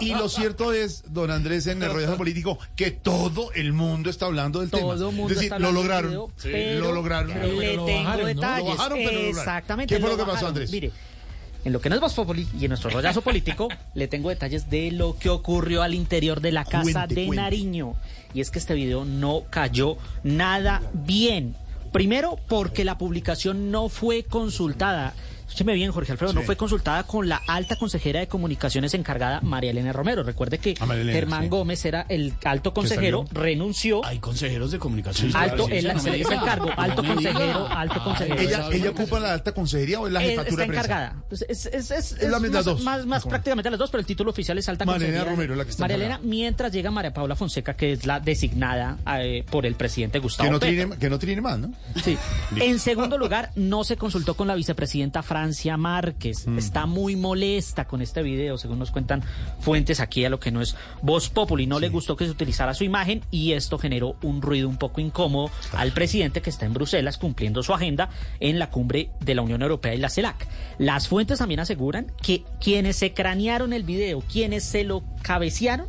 Y lo cierto es, don Andrés, en el rollo político, que todo el mundo está hablando del tema. Todo mundo es decir, está lo lograron. video, Sí, lo lograron. Le tengo detalles. Lo bajaron, pero lo lograron. Exactamente. ¿Qué fue lo que pasó. Andrés? Mire, en lo que no es Voz Populi y en nuestro rollazo político, le tengo detalles de lo que ocurrió al interior de la casa Cuente, de cuente. Nariño. Y es que este video no cayó nada bien. Primero, porque la publicación no fue consultada. Escúcheme bien, Jorge Alfredo, no fue consultada con la alta consejera de comunicaciones encargada, María Elena Romero. Recuerde que A María Elena, Germán sí. Gómez era el alto consejero, renunció. Hay consejeros de comunicación. Alto, Sí, él, no se encargo, alto No consejero, diga. alto consejero. ¿Ella, ¿Ella ocupa la alta consejería o es la jefatura está de prensa? encargada. Pues Es, es, es, Es la- es las más, dos. más, prácticamente las dos, pero el título oficial es alta María Elena. Romero, la que está María Elena, encargada. mientras llega María Paula Fonseca, que es la designada eh, por el presidente Gustavo Que no, Petro. trine, que no trine más, ¿no? Sí. En segundo lugar, no se consultó con la vicepresidenta Francia Márquez. Mm. Está muy molesta con este video, según nos cuentan fuentes aquí a lo que no es Voz Populi. No le gustó que se utilizara su imagen y esto generó un ruido un poco incómodo al presidente que está en Bruselas cumpliendo su agenda en la cumbre de la Unión Europea y la CELAC. Las fuentes también aseguran que quienes se cranearon el video, quienes se lo cabecearon,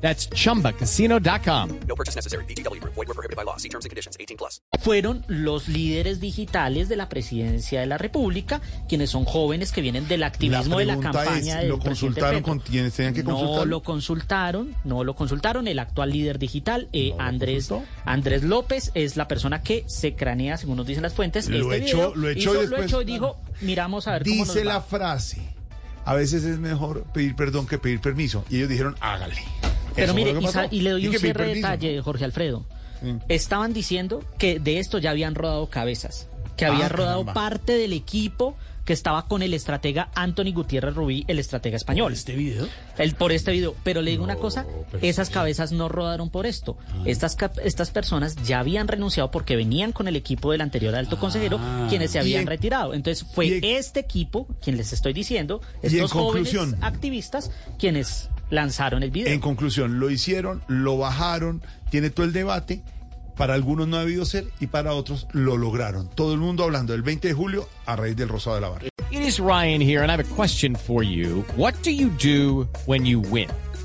That's chumbacasino.com. No purchase necessary. VGW Group. Void were prohibited by law. See terms and conditions. 18 plus. fueron los líderes digitales de la presidencia de la República, quienes son jóvenes que vienen del activismo de la campaña es, del ¿lo presidente consultaron con quienes tenían que No consultarlo? lo consultaron, no lo consultaron. El actual líder digital, eh, ¿No lo Andrés? Andrés López, es la persona que se cranea, según nos dicen las fuentes, Lo este echó- video. lo echó Hizo- y lo después- echó y dijo, miramos a ver cómo Dice nos va". la frase, a veces es mejor pedir perdón que pedir permiso. Y ellos dijeron, hágale. Pero mire, y, le doy un cierre de permiso. detalle, Jorge Alfredo. Estaban diciendo que de esto ya habían rodado cabezas, que había Ah, rodado caramba. parte del equipo que estaba con el estratega Anthony Gutiérrez Rubí, el estratega español. ¿Este video? El, por este video. Pero le digo una cosa, esas cabezas no rodaron por esto. Ah. Estas, estas personas ya habían renunciado porque venían con el equipo del anterior alto consejero, quienes se Ah. Habían en- retirado. Entonces fue en- este equipo, quien les estoy diciendo, estos jóvenes activistas, quienes lanzaron el video. En conclusión, lo hicieron, lo bajaron, tiene todo el debate. Para algunos no ha debido ser y para otros lo lograron. Todo el mundo hablando del 20 de julio a raíz del Rosado de la Barra. It is Ryan here, and I have a question for you. What do you do when you win?